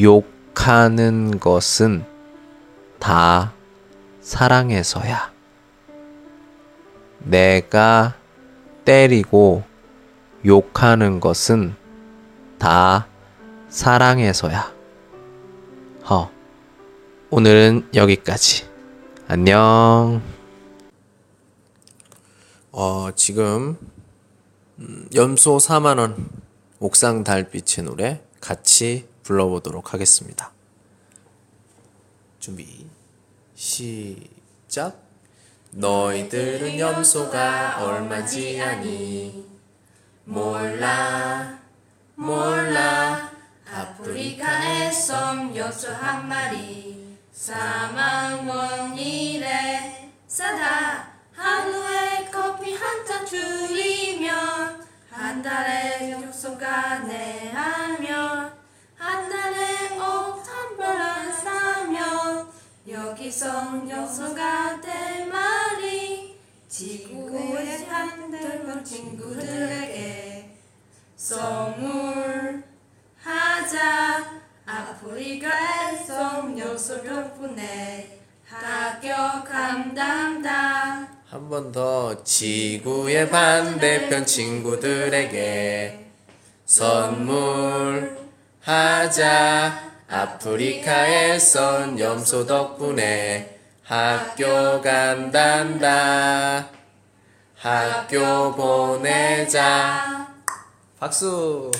욕하는 것은 다 사랑해서야. 내가 때리고 욕하는 것은 다 사랑해서야. 허. 오늘은 여기까지. 안녕. 어, 지금 음, 염소 4만 원 옥상 달빛의 노래 같이 불러보도록 하겠습니다. 준비 시작. 너희들은 염소가 얼마지 아니 몰라 몰라 아프리카의 솜 염소 한 마리 사망 원일에 싸다 하루에 커피 한 잔 줄이면 한 달에 염소가 내 여기서 염소가 대마리 지구의 산들 친구들에게 선물하자. 아프리카에서 요소 덕분에 감당다. 한 번 더 지구의 반대편 친구들에게 선물하자 아프리카에선 염소 덕분에 학교 간단다. 학교 보내자. 박수